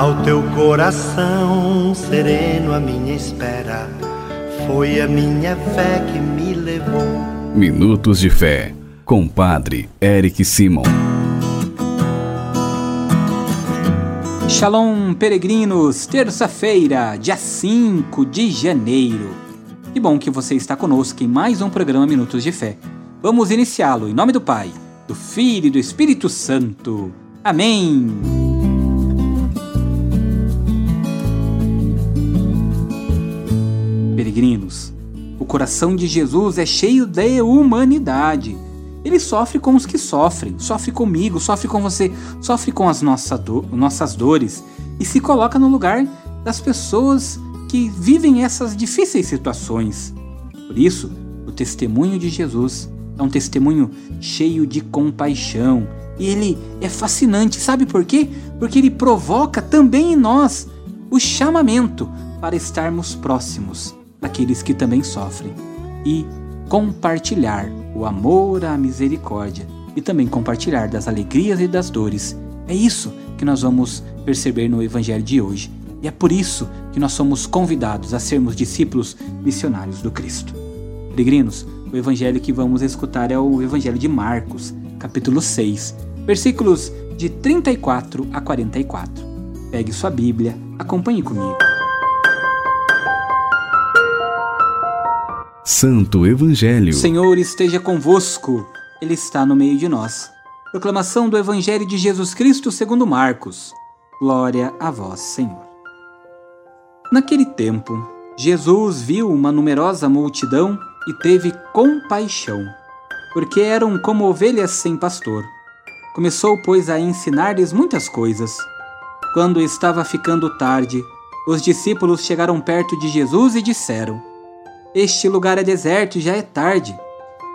Ao teu coração sereno, a minha espera foi a minha fé que me levou. Minutos de Fé, com Padre Eric Simon. Shalom, peregrinos! Terça-feira, dia 5 de janeiro. Que bom que você está conosco em mais um programa Minutos de Fé. Vamos iniciá-lo em nome do Pai, do Filho e do Espírito Santo. Amém! Peregrinos. O coração de Jesus é cheio de humanidade. Ele sofre com os que sofrem, sofre comigo, sofre com você, sofre com as nossa do nossas dores e se coloca no lugar das pessoas que vivem essas difíceis situações. Por isso, o testemunho de Jesus é um testemunho cheio de compaixão e ele é fascinante. Sabe por quê? Porque ele provoca também em nós o chamamento para estarmos próximos daqueles que também sofrem e compartilhar o amor, a misericórdia e também compartilhar das alegrias e das dores. É isso que nós vamos perceber no Evangelho de hoje. E é por isso que nós somos convidados a sermos discípulos missionários do Cristo. Peregrinos, o Evangelho que vamos escutar é o Evangelho de Marcos, capítulo 6, versículos de 34 a 44. Pegue sua Bíblia, acompanhe comigo. Santo Evangelho. Senhor esteja convosco, Ele está no meio de nós. Proclamação do Evangelho de Jesus Cristo segundo Marcos. Glória a vós, Senhor. Naquele tempo, Jesus viu uma numerosa multidão e teve compaixão, porque eram como ovelhas sem pastor. Começou, pois, a ensinar-lhes muitas coisas. Quando estava ficando tarde, os discípulos chegaram perto de Jesus e disseram: este lugar é deserto e já é tarde.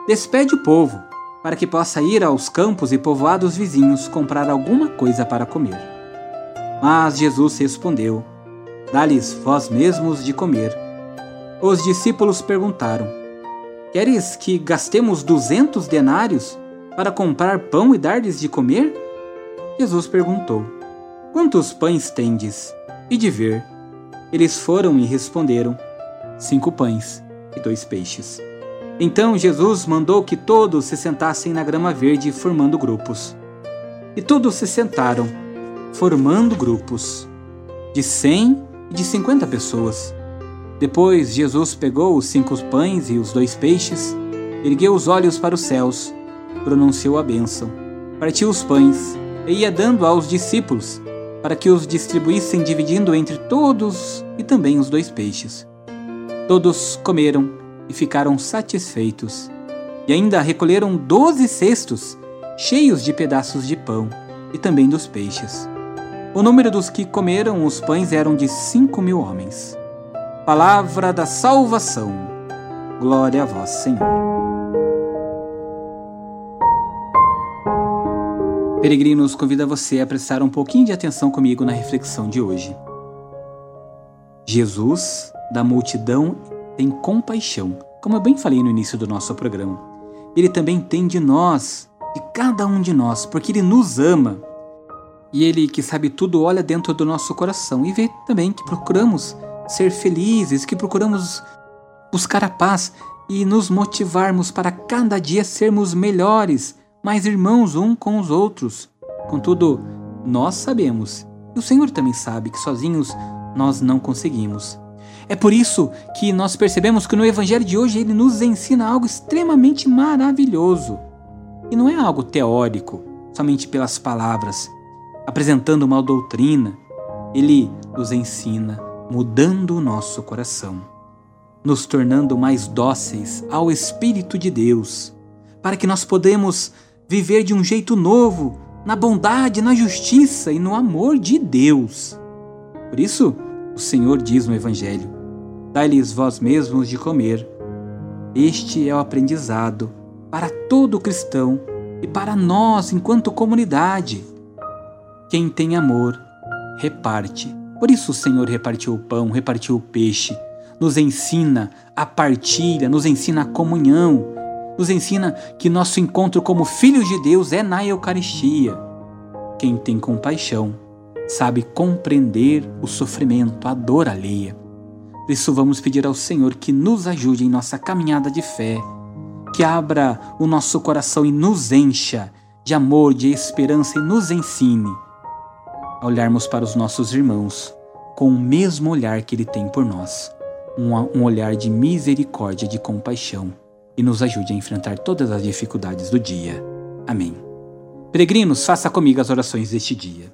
Despede o povo, para que possa ir aos campos e povoados vizinhos comprar alguma coisa para comer. Mas Jesus respondeu: Dá-lhes vós mesmos de comer. Os discípulos perguntaram: Queres que gastemos duzentos denários para comprar pão e dar-lhes de comer? Jesus perguntou: Quantos pães tendes? E de ver. Eles foram e responderam: Cinco pães e dois peixes. Então Jesus mandou que todos se sentassem na grama verde, formando grupos. E todos se sentaram, formando grupos, de cem e de cinquenta pessoas. Depois Jesus pegou os cinco pães e os dois peixes, ergueu os olhos para os céus, pronunciou a bênção, partiu os pães e ia dando aos discípulos, para que os distribuíssem dividindo entre todos e também os dois peixes. Todos comeram e ficaram satisfeitos, e ainda recolheram doze cestos cheios de pedaços de pão e também dos peixes. O número dos que comeram os pães eram de cinco mil homens. Palavra da salvação. Glória a vós, Senhor. Peregrinos, convido você a prestar um pouquinho de atenção comigo na reflexão de hoje. Jesus da multidão tem compaixão, como eu bem falei no início do nosso programa. Ele também tem de nós, de cada um de nós, porque ele nos ama. E ele que sabe tudo olha dentro do nosso coração e vê também que procuramos ser felizes, que procuramos buscar a paz e nos motivarmos para cada dia sermos melhores, mais irmãos um com os outros. Contudo, nós sabemos, e o Senhor também sabe, que sozinhos nós não conseguimos. É por isso que nós percebemos que no Evangelho de hoje ele nos ensina algo extremamente maravilhoso. E não é algo teórico, somente pelas palavras, apresentando uma doutrina. Ele nos ensina mudando o nosso coração, nos tornando mais dóceis ao Espírito de Deus, para que nós podemos viver de um jeito novo, na bondade, na justiça e no amor de Deus. Por isso, o Senhor diz no Evangelho: Dai-lhes vós mesmos de comer. Este é o aprendizado para todo cristão e para nós enquanto comunidade. Quem tem amor, reparte. Por isso o Senhor repartiu o pão, repartiu o peixe, nos ensina a partilha, nos ensina a comunhão, nos ensina que nosso encontro como filhos de Deus é na Eucaristia. Quem tem compaixão, sabe compreender o sofrimento, a dor alheia. Por isso, vamos pedir ao Senhor que nos ajude em nossa caminhada de fé, que abra o nosso coração e nos encha de amor, de esperança e nos ensine a olharmos para os nossos irmãos com o mesmo olhar que Ele tem por nós, um, olhar de misericórdia, de compaixão, e nos ajude a enfrentar todas as dificuldades do dia. Amém. Peregrinos, faça comigo as orações deste dia.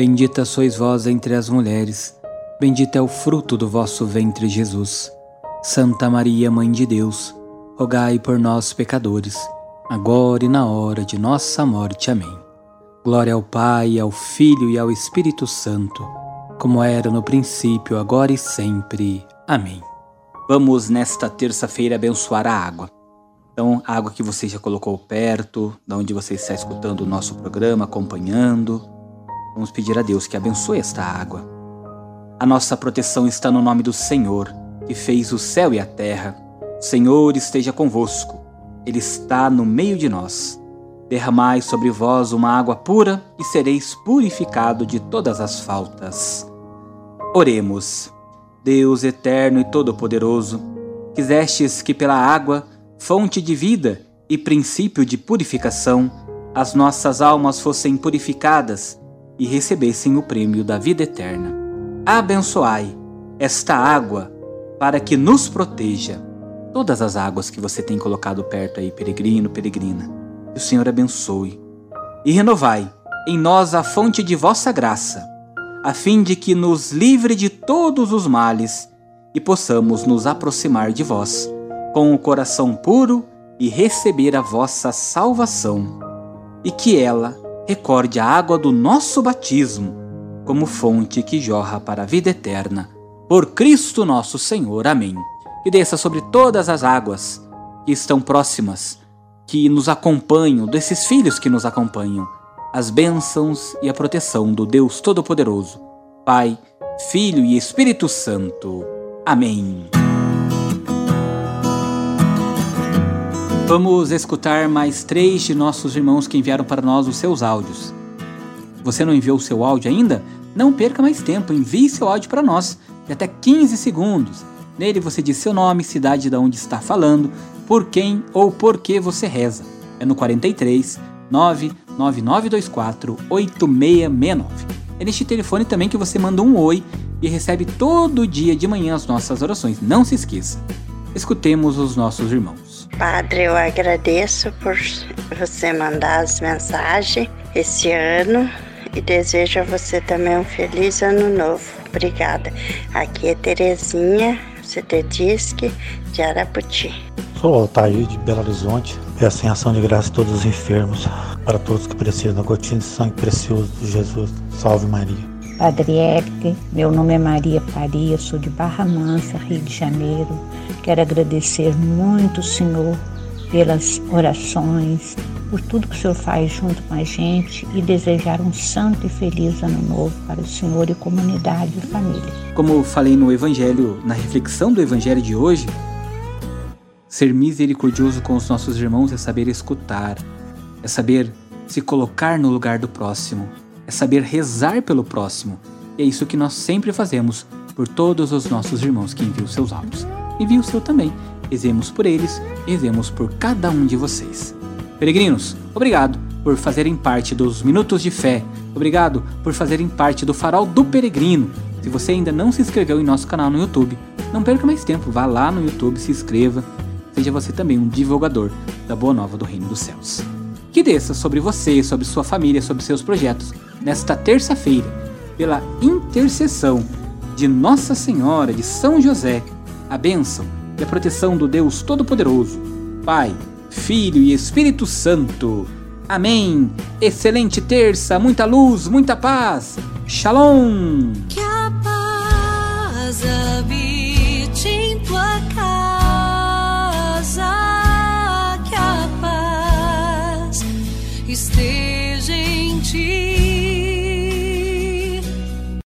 Bendita sois vós entre as mulheres, bendito é o fruto do vosso ventre, Jesus. Santa Maria, Mãe de Deus, rogai por nós, pecadores, agora e na hora de nossa morte. Amém. Glória ao Pai, ao Filho e ao Espírito Santo, como era no princípio, agora e sempre. Amém. Vamos nesta terça-feira abençoar a água. Então, a água que você já colocou perto, da onde você está escutando o nosso programa, acompanhando Vamos pedir a Deus que abençoe esta água. A nossa proteção está no nome do Senhor, que fez o céu e a terra. O Senhor esteja convosco. Ele está no meio de nós. Derramai sobre vós uma água pura e sereis purificado de todas as faltas. Oremos. Deus eterno e todo-poderoso, quisestes que pela água, fonte de vida e princípio de purificação, as nossas almas fossem purificadas e recebessem o prêmio da vida eterna. Abençoai esta água para que nos proteja. Todas as águas que você tem colocado perto aí, peregrino, peregrina, que o Senhor abençoe. E renovai em nós a fonte de vossa graça, a fim de que nos livre de todos os males e possamos nos aproximar de vós com o coração puro e receber a vossa salvação, e que ela recorde a água do nosso batismo como fonte que jorra para a vida eterna. Por Cristo nosso Senhor. Amém. Que desça sobre todas as águas que estão próximas, que nos acompanham, desses filhos que nos acompanham, as bênçãos e a proteção do Deus Todo-Poderoso, Pai, Filho e Espírito Santo. Amém. Vamos escutar mais três de nossos irmãos que enviaram para nós os seus áudios. Você não enviou o seu áudio ainda? Não perca mais tempo, envie seu áudio para nós, de até 15 segundos. Nele você diz seu nome, cidade de onde está falando, por quem ou por que você reza. É no 43 99924 8669. É neste telefone também que você manda um oi e recebe todo dia de manhã as nossas orações. Não se esqueça. Escutemos os nossos irmãos. Padre, eu agradeço por você mandar as mensagens esse ano e desejo a você também um feliz ano novo. Obrigada. Aqui é Terezinha, CT Disque, de Araputi. Sou Altair, de Belo Horizonte. Peço em ação de graça a todos os enfermos, para todos que precisam da gotinha de sangue precioso de Jesus. Salve Maria. Padre Eric, meu nome é Maria Faria, sou de Barra Mansa, Rio de Janeiro. Quero agradecer muito, Senhor, pelas orações, por tudo que o Senhor faz junto com a gente e desejar um santo e feliz ano novo para o Senhor e comunidade e família. Como eu falei no Evangelho, na reflexão do Evangelho de hoje, ser misericordioso com os nossos irmãos é saber escutar, é saber se colocar no lugar do próximo, é saber rezar pelo próximo. E é isso que nós sempre fazemos por todos os nossos irmãos que enviam seus áudios. Envie o seu também. Rezemos por eles e rezemos por cada um de vocês. Peregrinos, obrigado por fazerem parte dos Minutos de Fé. Obrigado por fazerem parte do Farol do Peregrino. Se você ainda não se inscreveu em nosso canal no YouTube, não perca mais tempo, vá lá no YouTube, se inscreva. Seja você também um divulgador da Boa Nova do Reino dos Céus. Que desça sobre você, sobre sua família, sobre seus projetos nesta terça-feira, pela intercessão de Nossa Senhora de São José, a bênção e a proteção do Deus Todo-Poderoso, Pai, Filho e Espírito Santo. Amém. Excelente terça, muita luz, muita paz. Shalom. Que a paz habite em tua casa, que a paz esteja em ti.